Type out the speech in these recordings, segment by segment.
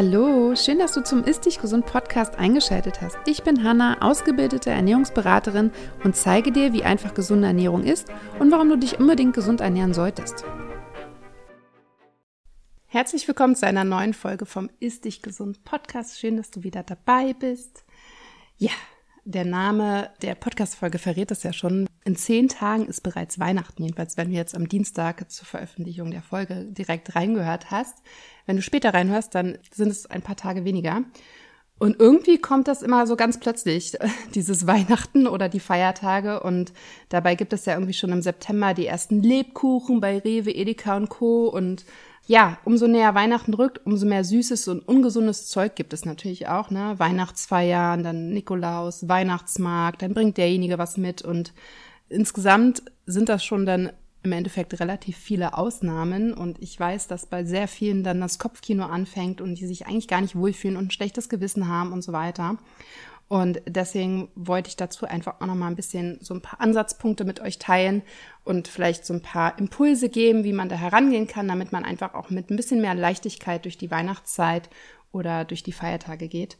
Hallo, schön, dass du zum Ist Dich Gesund Podcast eingeschaltet hast. Ich bin Hanna, ausgebildete Ernährungsberaterin und zeige dir, wie einfach gesunde Ernährung ist und warum du dich unbedingt gesund ernähren solltest. Herzlich willkommen zu einer neuen Folge vom Ist Dich Gesund Podcast. Schön, dass du wieder dabei bist. Ja, der Name der Podcast-Folge verrät es ja schon. In zehn Tagen ist bereits Weihnachten, jedenfalls wenn du jetzt am Dienstag zur Veröffentlichung der Folge direkt reingehört hast. Wenn du später reinhörst, dann sind es ein paar Tage weniger. Und irgendwie kommt das immer so ganz plötzlich, dieses Weihnachten oder die Feiertage. Und dabei gibt es ja irgendwie schon im September die ersten Lebkuchen bei Rewe, Edeka und Co. Und ja, umso näher Weihnachten rückt, umso mehr süßes und ungesundes Zeug gibt es natürlich auch, ne? Weihnachtsfeiern, dann Nikolaus, Weihnachtsmarkt, dann bringt derjenige was mit und insgesamt sind das schon dann im Endeffekt relativ viele Ausnahmen und ich weiß, dass bei sehr vielen dann das Kopfkino anfängt und die sich eigentlich gar nicht wohlfühlen und ein schlechtes Gewissen haben und so weiter. Und deswegen wollte ich dazu einfach auch noch mal ein bisschen so ein paar Ansatzpunkte mit euch teilen und vielleicht so ein paar Impulse geben, wie man da herangehen kann, damit man einfach auch mit ein bisschen mehr Leichtigkeit durch die Weihnachtszeit oder durch die Feiertage geht.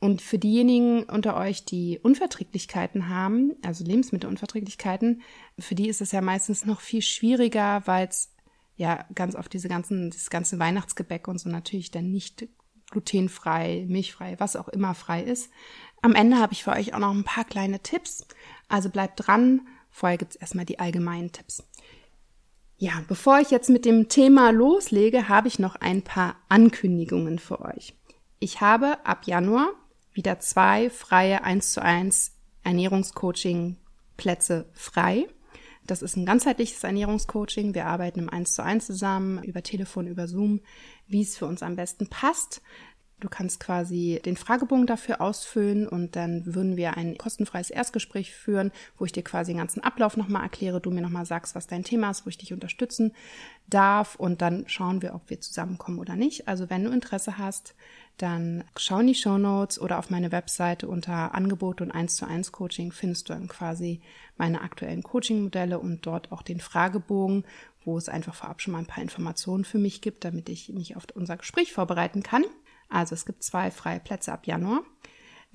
Und für diejenigen unter euch, die Unverträglichkeiten haben, also Lebensmittelunverträglichkeiten, für die ist es ja meistens noch viel schwieriger, weil es ja ganz oft diese ganzen, das ganze Weihnachtsgebäck und so natürlich dann nicht glutenfrei, milchfrei, was auch immer frei ist. Am Ende habe ich für euch auch noch ein paar kleine Tipps. Also bleibt dran. Vorher gibt es erstmal die allgemeinen Tipps. Ja, bevor ich jetzt mit dem Thema loslege, habe ich noch ein paar Ankündigungen für euch. Ich habe ab Januar wieder zwei freie 1 zu 1 Ernährungscoaching Plätze frei. Das ist ein ganzheitliches Ernährungscoaching. Wir arbeiten im 1 zu 1 zusammen, über Telefon, über Zoom, wie es für uns am besten passt. Du kannst quasi den Fragebogen dafür ausfüllen und dann würden wir ein kostenfreies Erstgespräch führen, wo ich dir quasi den ganzen Ablauf nochmal erkläre, du mir nochmal sagst, was dein Thema ist, wo ich dich unterstützen darf und dann schauen wir, ob wir zusammenkommen oder nicht. Also wenn du Interesse hast, dann schau in die Show Notes oder auf meine Webseite unter Angebote und 1 zu 1 Coaching findest du dann quasi meine aktuellen Coaching-Modelle und dort auch den Fragebogen, wo es einfach vorab schon mal ein paar Informationen für mich gibt, damit ich mich auf unser Gespräch vorbereiten kann. Also es gibt zwei freie Plätze ab Januar.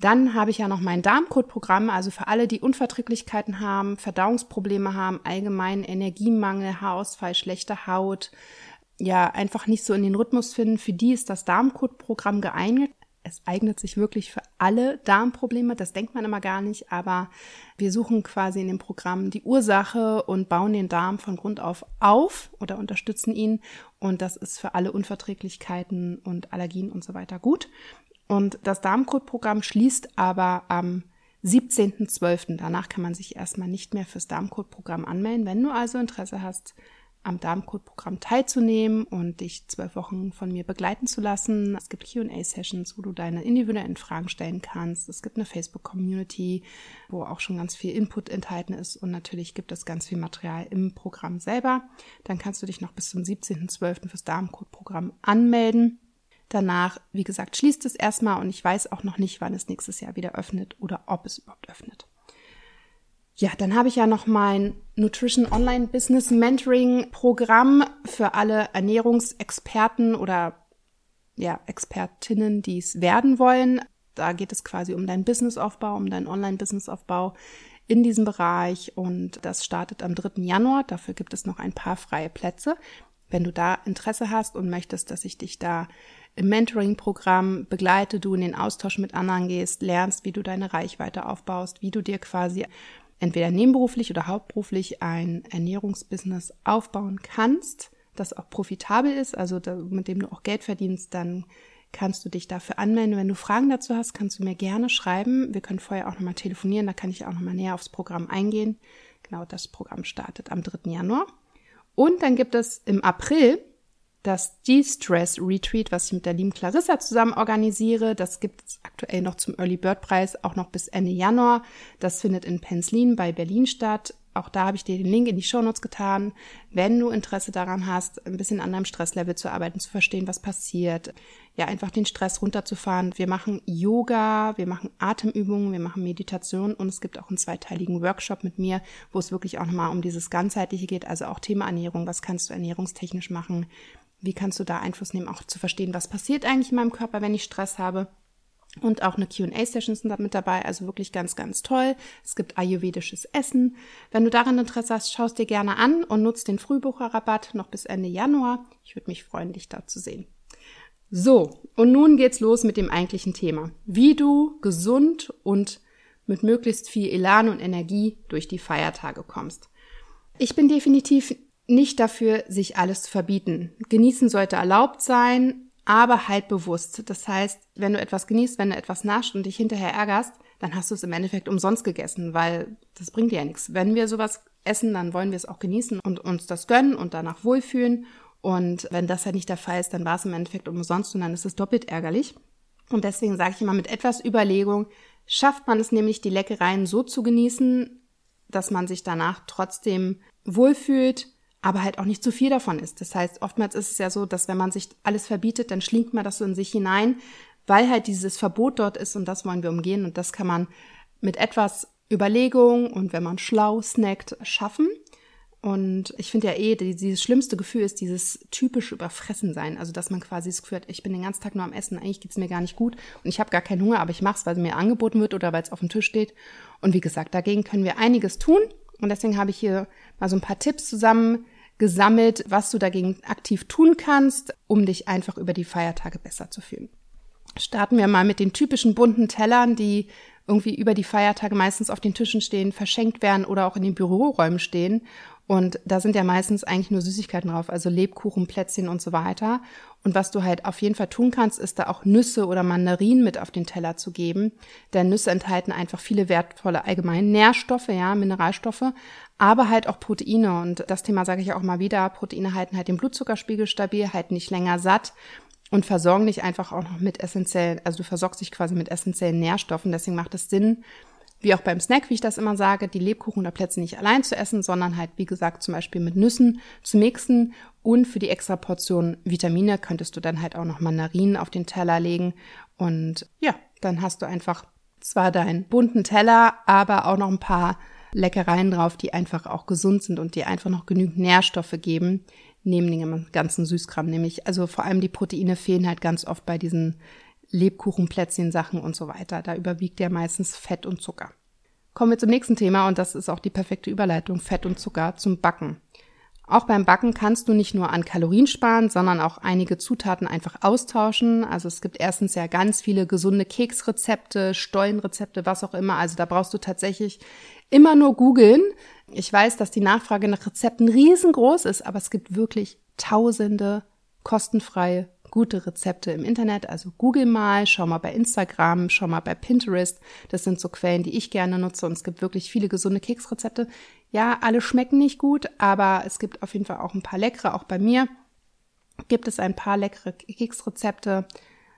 Dann habe ich ja noch mein Darmcode-Programm, also für alle, die Unverträglichkeiten haben, Verdauungsprobleme haben, allgemeinen Energiemangel, Haarausfall, schlechte Haut, ja, einfach nicht so in den Rhythmus finden. Für die ist das Darmcode-Programm geeignet. Es eignet sich wirklich für alle Darmprobleme, das denkt man immer gar nicht, aber wir suchen quasi in dem Programm die Ursache und bauen den Darm von Grund auf auf oder unterstützen ihn und das ist für alle Unverträglichkeiten und Allergien und so weiter gut. Und das Darmcode-Programm schließt aber am 17.12. Danach kann man sich erstmal nicht mehr fürs Darmcode-Programm anmelden. Wenn du also Interesse hast, am Darmcode-Programm teilzunehmen und dich zwölf Wochen von mir begleiten zu lassen. Es gibt QA-Sessions, wo du deine individuellen Fragen stellen kannst. Es gibt eine Facebook-Community, wo auch schon ganz viel Input enthalten ist. Und natürlich gibt es ganz viel Material im Programm selber. Dann kannst du dich noch bis zum 17.12. fürs Darmcode-Programm anmelden. Danach, wie gesagt, schließt es erstmal und ich weiß auch noch nicht, wann es nächstes Jahr wieder öffnet oder ob es überhaupt öffnet. Ja, dann habe ich ja noch mein Nutrition Online Business Mentoring Programm für alle Ernährungsexperten oder ja, Expertinnen, die es werden wollen. Da geht es quasi um deinen Businessaufbau, um deinen Online-Businessaufbau in diesem Bereich und das startet am 3. Januar. Dafür gibt es noch ein paar freie Plätze. Wenn du da Interesse hast und möchtest, dass ich dich da im Mentoring-Programm begleite, du in den Austausch mit anderen gehst, lernst, wie du deine Reichweite aufbaust, wie du dir quasi entweder nebenberuflich oder hauptberuflich ein Ernährungsbusiness aufbauen kannst, das auch profitabel ist, also da, mit dem du auch Geld verdienst, dann kannst du dich dafür anmelden. Wenn du Fragen dazu hast, kannst du mir gerne schreiben. Wir können vorher auch nochmal telefonieren, da kann ich auch nochmal näher aufs Programm eingehen. Genau, das Programm startet am 3. Januar. Und dann gibt es im April das De-Stress Retreat, was ich mit der lieben Clarissa zusammen organisiere. Das gibt es aktuell noch zum Early Bird Preis, auch noch bis Ende Januar. Das findet in Penzlin bei Berlin statt. Auch da habe ich dir den Link in die Shownotes getan. Wenn du Interesse daran hast, ein bisschen an deinem Stresslevel zu arbeiten, zu verstehen, was passiert, ja, einfach den Stress runterzufahren. Wir machen Yoga, wir machen Atemübungen, wir machen Meditation und es gibt auch einen zweiteiligen Workshop mit mir, wo es wirklich auch nochmal um dieses ganzheitliche geht, also auch Thema Ernährung. Was kannst du ernährungstechnisch machen? Wie kannst du da Einfluss nehmen, auch zu verstehen, was passiert eigentlich in meinem Körper, wenn ich Stress habe? Und auch eine QA-Session sind mit dabei, also wirklich ganz, ganz toll. Es gibt ayurvedisches Essen. Wenn du daran Interesse hast, schaust dir gerne an und nutzt den Frühbucherrabatt noch bis Ende Januar. Ich würde mich freuen, dich da zu sehen. So, und nun geht's los mit dem eigentlichen Thema. Wie du gesund und mit möglichst viel Elan und Energie durch die Feiertage kommst. Ich bin definitiv nicht dafür, sich alles zu verbieten. Genießen sollte erlaubt sein, aber halt bewusst. Das heißt, wenn du etwas genießt, wenn du etwas nascht und dich hinterher ärgerst, dann hast du es im Endeffekt umsonst gegessen, weil das bringt dir ja nichts. Wenn wir sowas essen, dann wollen wir es auch genießen und uns das gönnen und danach wohlfühlen. Und wenn das halt nicht der Fall ist, dann war es im Endeffekt umsonst und dann ist es doppelt ärgerlich. Und deswegen sage ich immer, mit etwas Überlegung schafft man es nämlich, die Leckereien so zu genießen, dass man sich danach trotzdem wohlfühlt aber halt auch nicht zu viel davon ist. Das heißt, oftmals ist es ja so, dass wenn man sich alles verbietet, dann schlingt man das so in sich hinein, weil halt dieses Verbot dort ist und das wollen wir umgehen und das kann man mit etwas Überlegung und wenn man schlau snackt, schaffen. Und ich finde ja eh, dieses schlimmste Gefühl ist dieses typische Überfressen sein. Also, dass man quasi das Gefühl hat, ich bin den ganzen Tag nur am Essen, eigentlich geht's mir gar nicht gut und ich habe gar keinen Hunger, aber ich mache es, weil es mir angeboten wird oder weil es auf dem Tisch steht. Und wie gesagt, dagegen können wir einiges tun. Und deswegen habe ich hier mal so ein paar Tipps zusammen gesammelt, was du dagegen aktiv tun kannst, um dich einfach über die Feiertage besser zu fühlen. Starten wir mal mit den typischen bunten Tellern, die irgendwie über die Feiertage meistens auf den Tischen stehen, verschenkt werden oder auch in den Büroräumen stehen und da sind ja meistens eigentlich nur Süßigkeiten drauf, also Lebkuchen, Plätzchen und so weiter. Und was du halt auf jeden Fall tun kannst, ist da auch Nüsse oder Mandarinen mit auf den Teller zu geben. Denn Nüsse enthalten einfach viele wertvolle allgemeine Nährstoffe, ja, Mineralstoffe, aber halt auch Proteine. Und das Thema sage ich auch mal wieder. Proteine halten halt den Blutzuckerspiegel stabil, halten nicht länger satt und versorgen dich einfach auch noch mit essentiellen, also du versorgst dich quasi mit essentiellen Nährstoffen. Deswegen macht es Sinn, wie auch beim Snack, wie ich das immer sage, die Lebkuchen oder Plätzchen nicht allein zu essen, sondern halt, wie gesagt, zum Beispiel mit Nüssen zu mixen. Und für die extra Portion Vitamine könntest du dann halt auch noch Mandarinen auf den Teller legen. Und ja, dann hast du einfach zwar deinen bunten Teller, aber auch noch ein paar Leckereien drauf, die einfach auch gesund sind und die einfach noch genügend Nährstoffe geben, neben dem ganzen Süßkram. Nämlich, also vor allem die Proteine fehlen halt ganz oft bei diesen Lebkuchen, Plätzchen, Sachen und so weiter. Da überwiegt ja meistens Fett und Zucker. Kommen wir zum nächsten Thema und das ist auch die perfekte Überleitung Fett und Zucker zum Backen. Auch beim Backen kannst du nicht nur an Kalorien sparen, sondern auch einige Zutaten einfach austauschen. Also es gibt erstens ja ganz viele gesunde Keksrezepte, Stollenrezepte, was auch immer. Also da brauchst du tatsächlich immer nur googeln. Ich weiß, dass die Nachfrage nach Rezepten riesengroß ist, aber es gibt wirklich tausende kostenfreie gute Rezepte im Internet. Also google mal, schau mal bei Instagram, schau mal bei Pinterest. Das sind so Quellen, die ich gerne nutze und es gibt wirklich viele gesunde Keksrezepte. Ja, alle schmecken nicht gut, aber es gibt auf jeden Fall auch ein paar leckere. Auch bei mir gibt es ein paar leckere Keksrezepte.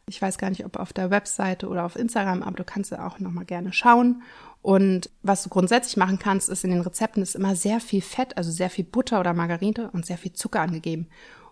Ich weiß gar nicht, ob auf der Webseite oder auf Instagram, aber du kannst ja auch nochmal gerne schauen. Und was du grundsätzlich machen kannst, ist in den Rezepten ist immer sehr viel Fett, also sehr viel Butter oder Margarine und sehr viel Zucker angegeben.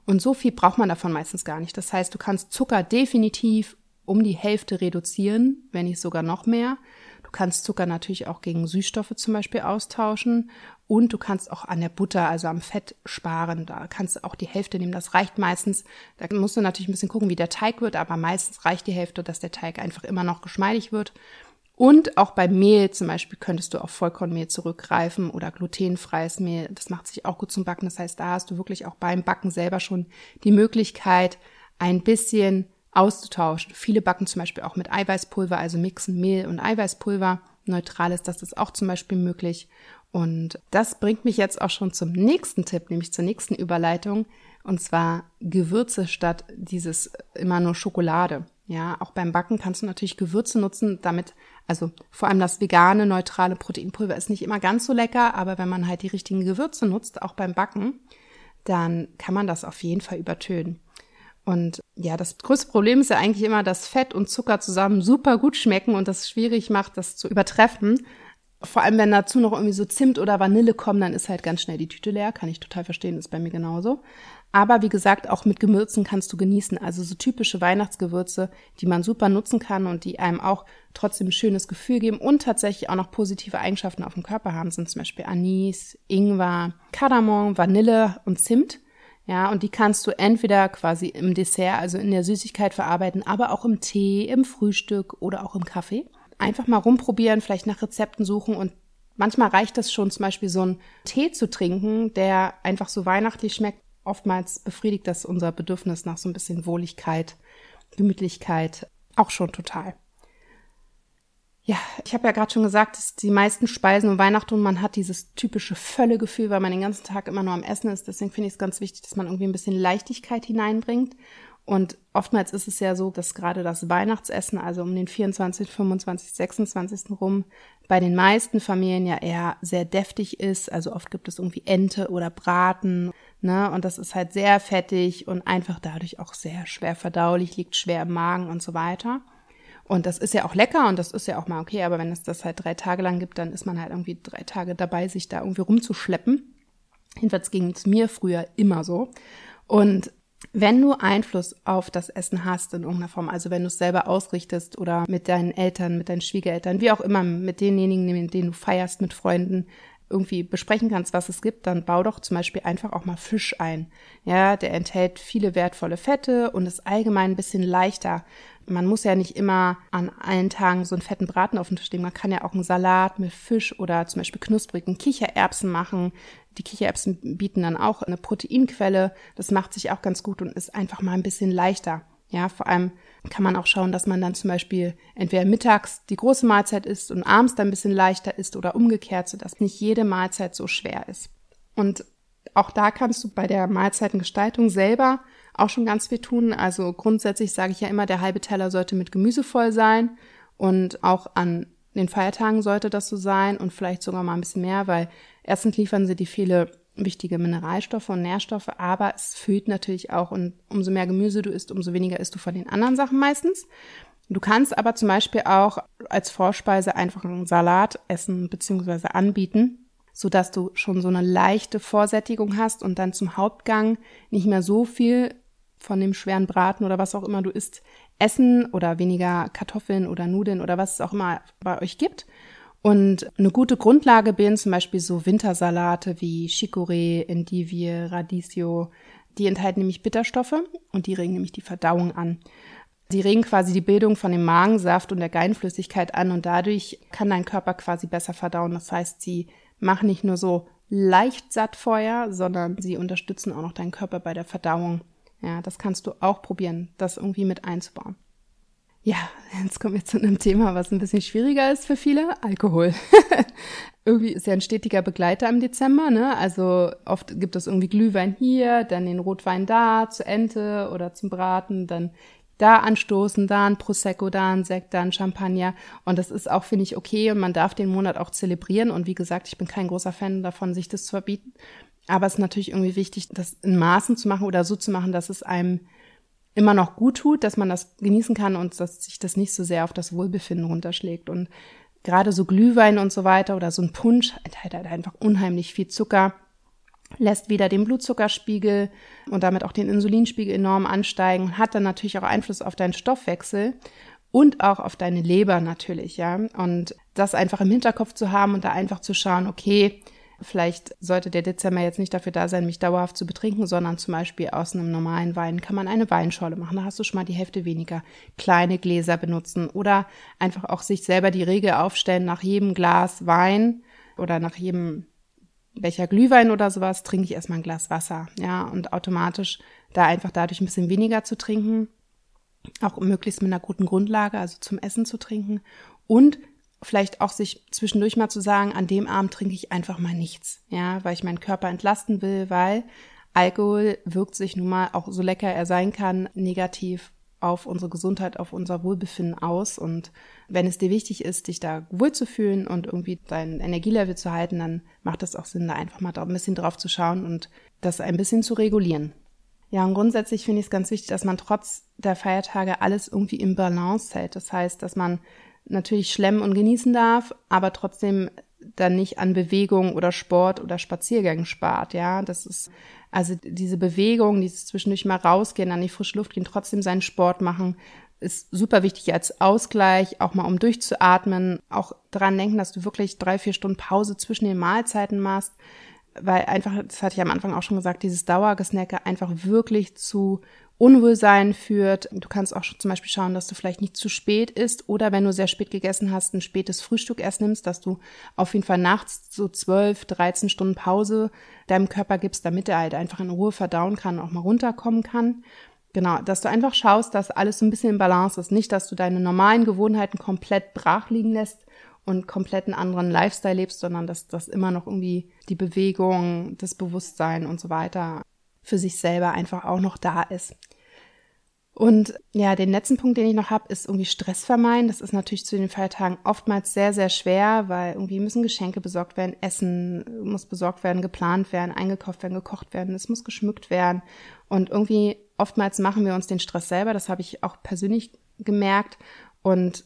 Und so viel braucht man davon meistens gar nicht. Das heißt, du kannst Zucker definitiv um die Hälfte reduzieren, wenn nicht sogar noch mehr. Du kannst Zucker natürlich auch gegen Süßstoffe zum Beispiel austauschen und du kannst auch an der Butter, also am Fett sparen. Da kannst du auch die Hälfte nehmen. Das reicht meistens. Da musst du natürlich ein bisschen gucken, wie der Teig wird, aber meistens reicht die Hälfte, dass der Teig einfach immer noch geschmeidig wird. Und auch bei Mehl zum Beispiel könntest du auf Vollkornmehl zurückgreifen oder glutenfreies Mehl. Das macht sich auch gut zum Backen. Das heißt, da hast du wirklich auch beim Backen selber schon die Möglichkeit, ein bisschen auszutauschen. Viele backen zum Beispiel auch mit Eiweißpulver, also mixen Mehl und Eiweißpulver. Neutral ist das ist auch zum Beispiel möglich. Und das bringt mich jetzt auch schon zum nächsten Tipp, nämlich zur nächsten Überleitung. Und zwar Gewürze statt dieses immer nur Schokolade. Ja, auch beim Backen kannst du natürlich Gewürze nutzen, damit, also vor allem das vegane, neutrale Proteinpulver ist nicht immer ganz so lecker, aber wenn man halt die richtigen Gewürze nutzt, auch beim Backen, dann kann man das auf jeden Fall übertönen. Und ja, das größte Problem ist ja eigentlich immer, dass Fett und Zucker zusammen super gut schmecken und das schwierig macht, das zu übertreffen. Vor allem, wenn dazu noch irgendwie so Zimt oder Vanille kommen, dann ist halt ganz schnell die Tüte leer. Kann ich total verstehen, ist bei mir genauso. Aber wie gesagt, auch mit Gewürzen kannst du genießen. Also so typische Weihnachtsgewürze, die man super nutzen kann und die einem auch trotzdem ein schönes Gefühl geben und tatsächlich auch noch positive Eigenschaften auf dem Körper haben, sind zum Beispiel Anis, Ingwer, Kardamom, Vanille und Zimt. Ja, und die kannst du entweder quasi im Dessert, also in der Süßigkeit verarbeiten, aber auch im Tee, im Frühstück oder auch im Kaffee. Einfach mal rumprobieren, vielleicht nach Rezepten suchen und manchmal reicht es schon, zum Beispiel so einen Tee zu trinken, der einfach so weihnachtlich schmeckt. Oftmals befriedigt das unser Bedürfnis nach so ein bisschen Wohligkeit, Gemütlichkeit auch schon total. Ja, ich habe ja gerade schon gesagt, dass die meisten Speisen um Weihnachten und man hat dieses typische Völlegefühl, weil man den ganzen Tag immer nur am Essen ist. Deswegen finde ich es ganz wichtig, dass man irgendwie ein bisschen Leichtigkeit hineinbringt. Und oftmals ist es ja so, dass gerade das Weihnachtsessen, also um den 24., 25., 26. rum, bei den meisten Familien ja eher sehr deftig ist. Also oft gibt es irgendwie Ente oder Braten, ne? Und das ist halt sehr fettig und einfach dadurch auch sehr schwer verdaulich, liegt schwer im Magen und so weiter. Und das ist ja auch lecker und das ist ja auch mal okay, aber wenn es das halt drei Tage lang gibt, dann ist man halt irgendwie drei Tage dabei, sich da irgendwie rumzuschleppen. Jedenfalls ging es mir früher immer so. Und wenn du Einfluss auf das Essen hast in irgendeiner Form, also wenn du es selber ausrichtest oder mit deinen Eltern, mit deinen Schwiegereltern, wie auch immer, mit denjenigen, mit denen du feierst, mit Freunden, irgendwie besprechen kannst, was es gibt, dann bau doch zum Beispiel einfach auch mal Fisch ein. Ja, der enthält viele wertvolle Fette und ist allgemein ein bisschen leichter. Man muss ja nicht immer an allen Tagen so einen fetten Braten auf dem Tisch legen. Man kann ja auch einen Salat mit Fisch oder zum Beispiel knusprigen Kichererbsen machen. Die Kichererbsen bieten dann auch eine Proteinquelle. Das macht sich auch ganz gut und ist einfach mal ein bisschen leichter. Ja, vor allem kann man auch schauen, dass man dann zum Beispiel entweder mittags die große Mahlzeit isst und abends dann ein bisschen leichter isst oder umgekehrt, sodass nicht jede Mahlzeit so schwer ist. Und auch da kannst du bei der Mahlzeitengestaltung selber auch schon ganz viel tun. Also grundsätzlich sage ich ja immer, der halbe Teller sollte mit Gemüse voll sein und auch an den Feiertagen sollte das so sein und vielleicht sogar mal ein bisschen mehr, weil erstens liefern sie die viele wichtige Mineralstoffe und Nährstoffe, aber es füllt natürlich auch und umso mehr Gemüse du isst, umso weniger isst du von den anderen Sachen meistens. Du kannst aber zum Beispiel auch als Vorspeise einfach einen Salat essen bzw. anbieten, so dass du schon so eine leichte Vorsättigung hast und dann zum Hauptgang nicht mehr so viel von dem schweren Braten oder was auch immer du isst, essen oder weniger Kartoffeln oder Nudeln oder was es auch immer bei euch gibt, und eine gute Grundlage bilden zum Beispiel so Wintersalate wie Chicorée, Endivie, Radicchio. Die enthalten nämlich Bitterstoffe und die regen nämlich die Verdauung an. Sie regen quasi die Bildung von dem Magensaft und der Geinflüssigkeit an und dadurch kann dein Körper quasi besser verdauen. Das heißt, sie machen nicht nur so leicht satt vorher, sondern sie unterstützen auch noch deinen Körper bei der Verdauung. Ja, das kannst du auch probieren, das irgendwie mit einzubauen. Ja, jetzt kommen wir zu einem Thema, was ein bisschen schwieriger ist für viele. Alkohol. irgendwie ist ja ein stetiger Begleiter im Dezember, ne? Also oft gibt es irgendwie Glühwein hier, dann den Rotwein da, zur Ente oder zum Braten, dann da anstoßen, da ein Prosecco, da ein Sekt, da ein Champagner. Und das ist auch, finde ich, okay. Und man darf den Monat auch zelebrieren. Und wie gesagt, ich bin kein großer Fan davon, sich das zu verbieten. Aber es ist natürlich irgendwie wichtig, das in Maßen zu machen oder so zu machen, dass es einem immer noch gut tut, dass man das genießen kann und dass sich das nicht so sehr auf das Wohlbefinden runterschlägt. Und gerade so Glühwein und so weiter oder so ein Punsch enthält halt einfach unheimlich viel Zucker, lässt wieder den Blutzuckerspiegel und damit auch den Insulinspiegel enorm ansteigen und hat dann natürlich auch Einfluss auf deinen Stoffwechsel und auch auf deine Leber natürlich, ja. Und das einfach im Hinterkopf zu haben und da einfach zu schauen, okay, Vielleicht sollte der Dezember jetzt nicht dafür da sein, mich dauerhaft zu betrinken, sondern zum Beispiel aus einem normalen Wein kann man eine Weinschorle machen. Da hast du schon mal die Hälfte weniger. Kleine Gläser benutzen oder einfach auch sich selber die Regel aufstellen, nach jedem Glas Wein oder nach jedem Becher Glühwein oder sowas trinke ich erstmal ein Glas Wasser. Ja, und automatisch da einfach dadurch ein bisschen weniger zu trinken. Auch möglichst mit einer guten Grundlage, also zum Essen zu trinken. Und vielleicht auch sich zwischendurch mal zu sagen, an dem Abend trinke ich einfach mal nichts, ja, weil ich meinen Körper entlasten will, weil Alkohol wirkt sich nun mal, auch so lecker er sein kann, negativ auf unsere Gesundheit, auf unser Wohlbefinden aus. Und wenn es dir wichtig ist, dich da wohlzufühlen und irgendwie dein Energielevel zu halten, dann macht es auch Sinn, da einfach mal ein bisschen drauf zu schauen und das ein bisschen zu regulieren. Ja, und grundsätzlich finde ich es ganz wichtig, dass man trotz der Feiertage alles irgendwie im Balance hält. Das heißt, dass man natürlich schlemmen und genießen darf, aber trotzdem dann nicht an Bewegung oder Sport oder Spaziergängen spart, ja. Das ist also diese Bewegung, dieses zwischendurch mal rausgehen, an die frische Luft gehen, trotzdem seinen Sport machen, ist super wichtig als Ausgleich, auch mal um durchzuatmen, auch dran denken, dass du wirklich drei, vier Stunden Pause zwischen den Mahlzeiten machst. weil einfach, das hatte ich am Anfang auch schon gesagt, dieses Dauergesnacke einfach wirklich zu Unwohlsein führt. Du kannst auch zum Beispiel schauen, dass du vielleicht nicht zu spät isst oder wenn du sehr spät gegessen hast, ein spätes Frühstück erst nimmst, dass du auf jeden Fall nachts so 12, 13 Stunden Pause deinem Körper gibst, damit er halt einfach in Ruhe verdauen kann, auch mal runterkommen kann. Genau, dass du einfach schaust, dass alles so ein bisschen in Balance ist. Nicht, dass du deine normalen Gewohnheiten komplett brach liegen lässt und komplett einen anderen Lifestyle lebst, sondern dass das immer noch irgendwie die Bewegung, das Bewusstsein und so weiter für sich selber einfach auch noch da ist. Und ja, den letzten Punkt, den ich noch habe, ist irgendwie Stress vermeiden. Das ist natürlich zu den Feiertagen oftmals sehr, sehr schwer, weil irgendwie müssen Geschenke besorgt werden, Essen muss besorgt werden, geplant werden, eingekauft werden, gekocht werden, es muss geschmückt werden. Und irgendwie oftmals machen wir uns den Stress selber. Das habe ich auch persönlich gemerkt. Und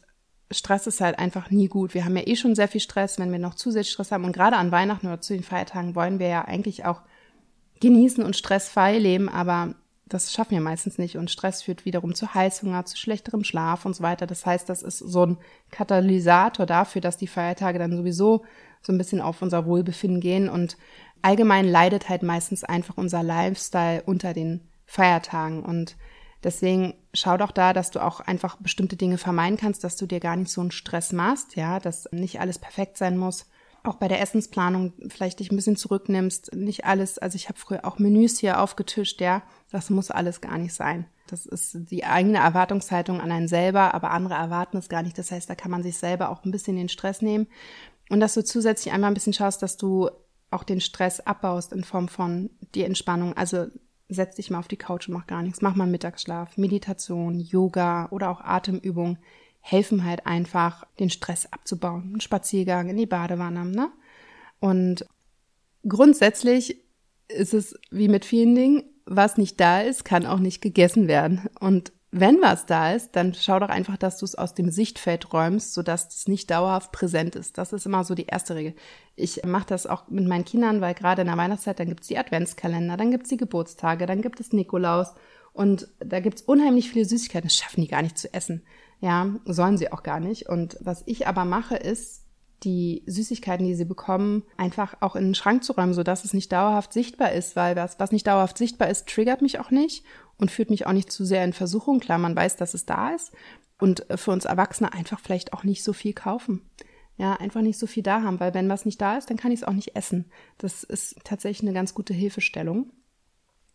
Stress ist halt einfach nie gut. Wir haben ja eh schon sehr viel Stress, wenn wir noch zusätzlich Stress haben. Und gerade an Weihnachten oder zu den Feiertagen wollen wir ja eigentlich auch genießen und stressfrei leben, aber das schaffen wir meistens nicht. Und Stress führt wiederum zu Heißhunger, zu schlechterem Schlaf und so weiter. Das heißt, das ist so ein Katalysator dafür, dass die Feiertage dann sowieso so ein bisschen auf unser Wohlbefinden gehen. Und allgemein leidet halt meistens einfach unser Lifestyle unter den Feiertagen. Und Deswegen schau doch da, dass du auch einfach bestimmte Dinge vermeiden kannst, dass du dir gar nicht so einen Stress machst, ja, dass nicht alles perfekt sein muss. Auch bei der Essensplanung vielleicht dich ein bisschen zurücknimmst, nicht alles, also ich habe früher auch Menüs hier aufgetischt, ja, das muss alles gar nicht sein. Das ist die eigene Erwartungshaltung an einen selber, aber andere erwarten es gar nicht. Das heißt, da kann man sich selber auch ein bisschen den Stress nehmen. Und dass du zusätzlich einmal ein bisschen schaust, dass du auch den Stress abbaust in Form von die Entspannung. Also setz dich mal auf die Couch und mach gar nichts. Mach mal Mittagsschlaf, Meditation, Yoga oder auch Atemübung helfen halt einfach, den Stress abzubauen. Ein Spaziergang in die Badewanne, ne? Und grundsätzlich ist es wie mit vielen Dingen, was nicht da ist, kann auch nicht gegessen werden. Und wenn was da ist, dann schau doch einfach, dass du es aus dem Sichtfeld räumst, sodass es nicht dauerhaft präsent ist. Das ist immer so die erste Regel. Ich mache das auch mit meinen Kindern, weil gerade in der Weihnachtszeit, dann gibt's die Adventskalender, dann gibt's die Geburtstage, dann gibt es Nikolaus und da gibt's unheimlich viele Süßigkeiten. Das schaffen die gar nicht zu essen. Ja, sollen sie auch gar nicht. Und was ich aber mache, ist, die Süßigkeiten, die sie bekommen, einfach auch in den Schrank zu räumen, sodass es nicht dauerhaft sichtbar ist, weil was, was nicht dauerhaft sichtbar ist, triggert mich auch nicht und führt mich auch nicht zu sehr in Versuchung. Klar, man weiß, dass es da ist und für uns Erwachsene einfach vielleicht auch nicht so viel kaufen. Ja, einfach nicht so viel da haben, weil wenn was nicht da ist, dann kann ich es auch nicht essen. Das ist tatsächlich eine ganz gute Hilfestellung.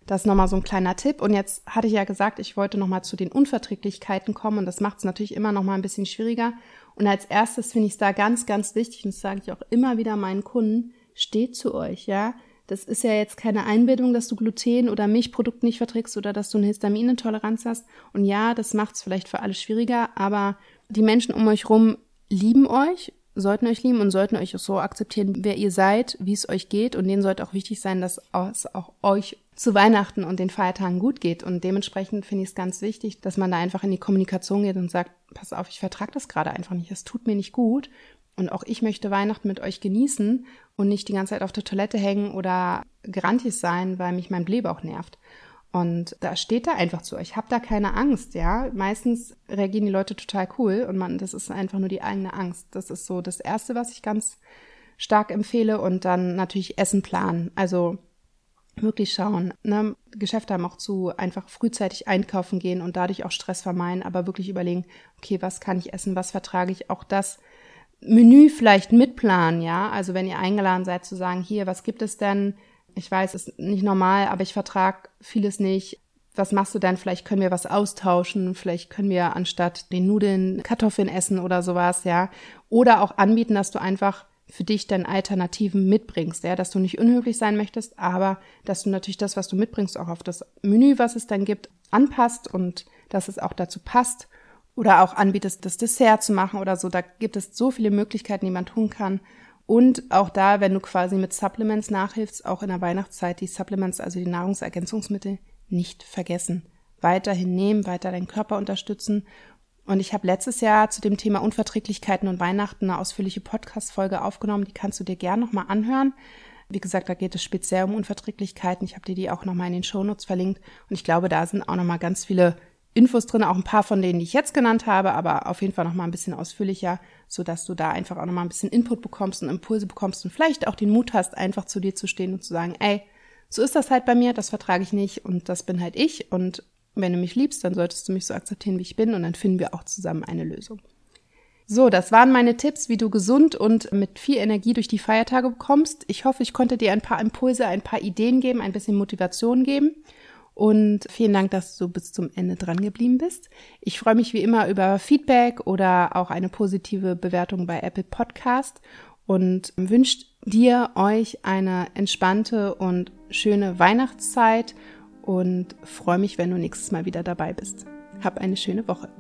Das ist nochmal so ein kleiner Tipp. Und jetzt hatte ich ja gesagt, ich wollte nochmal zu den Unverträglichkeiten kommen und das macht es natürlich immer nochmal ein bisschen schwieriger. Und als erstes finde ich es da ganz, ganz wichtig, und das sage ich auch immer wieder meinen Kunden, steht zu euch, ja. Das ist ja jetzt keine Einbildung, dass du Gluten oder Milchprodukte nicht verträgst oder dass du eine Histaminintoleranz hast. Und ja, das macht es vielleicht für alle schwieriger, aber die Menschen um euch rum lieben euch, sollten euch lieben und sollten euch so akzeptieren, wer ihr seid, wie es euch geht. Und denen sollte auch wichtig sein, dass es auch euch zu Weihnachten und den Feiertagen gut geht. Und dementsprechend finde ich es ganz wichtig, dass man da einfach in die Kommunikation geht und sagt, pass auf, ich vertrage das gerade einfach nicht, es tut mir nicht gut. Und auch ich möchte Weihnachten mit euch genießen und nicht die ganze Zeit auf der Toilette hängen oder grantig sein, weil mich mein Blähbauch nervt. Und da steht da einfach zu euch. Habt da keine Angst, ja. Meistens reagieren die Leute total cool und man, das ist einfach nur die eigene Angst. Das ist so das erste, was ich ganz stark empfehle. Und dann natürlich Essen planen. Also wirklich schauen. Ne? Geschäfte haben auch zu, einfach frühzeitig einkaufen gehen und dadurch auch Stress vermeiden, aber wirklich überlegen, okay, was kann ich essen, was vertrage ich, auch das Menü vielleicht mitplanen, ja. Also wenn ihr eingeladen seid zu sagen, hier, was gibt es denn? Ich weiß, es ist nicht normal, aber ich vertrage vieles nicht. Was machst du denn? Vielleicht können wir was austauschen. Vielleicht können wir anstatt den Nudeln Kartoffeln essen oder sowas, ja. Oder auch anbieten, dass du einfach für dich dann Alternativen mitbringst, ja, dass du nicht unhöflich sein möchtest, aber dass du natürlich das, was du mitbringst, auch auf das Menü, was es dann gibt, anpasst und dass es auch dazu passt oder auch anbietest, das Dessert zu machen oder so. Da gibt es so viele Möglichkeiten, die man tun kann. Und auch da, wenn du quasi mit Supplements nachhilfst, auch in der Weihnachtszeit, die Supplements, also die Nahrungsergänzungsmittel, nicht vergessen. Weiterhin nehmen, weiter deinen Körper unterstützen und ich habe letztes Jahr zu dem Thema Unverträglichkeiten und Weihnachten eine ausführliche Podcast-Folge aufgenommen. Die kannst du dir gern nochmal anhören. Wie gesagt, da geht es speziell um Unverträglichkeiten. Ich habe dir die auch nochmal in den Shownotes verlinkt. Und ich glaube, da sind auch nochmal ganz viele Infos drin, auch ein paar von denen, die ich jetzt genannt habe, aber auf jeden Fall noch mal ein bisschen ausführlicher, so dass du da einfach auch noch mal ein bisschen Input bekommst und Impulse bekommst und vielleicht auch den Mut hast, einfach zu dir zu stehen und zu sagen, ey, so ist das halt bei mir, das vertrage ich nicht und das bin halt ich und wenn du mich liebst, dann solltest du mich so akzeptieren, wie ich bin und dann finden wir auch zusammen eine Lösung. So, das waren meine Tipps, wie du gesund und mit viel Energie durch die Feiertage bekommst. Ich hoffe, ich konnte dir ein paar Impulse, ein paar Ideen geben, ein bisschen Motivation geben. Und vielen Dank, dass du bis zum Ende dran geblieben bist. Ich freue mich wie immer über Feedback oder auch eine positive Bewertung bei Apple Podcast und wünscht dir, euch eine entspannte und schöne Weihnachtszeit und freue mich, wenn du nächstes Mal wieder dabei bist. Hab eine schöne Woche.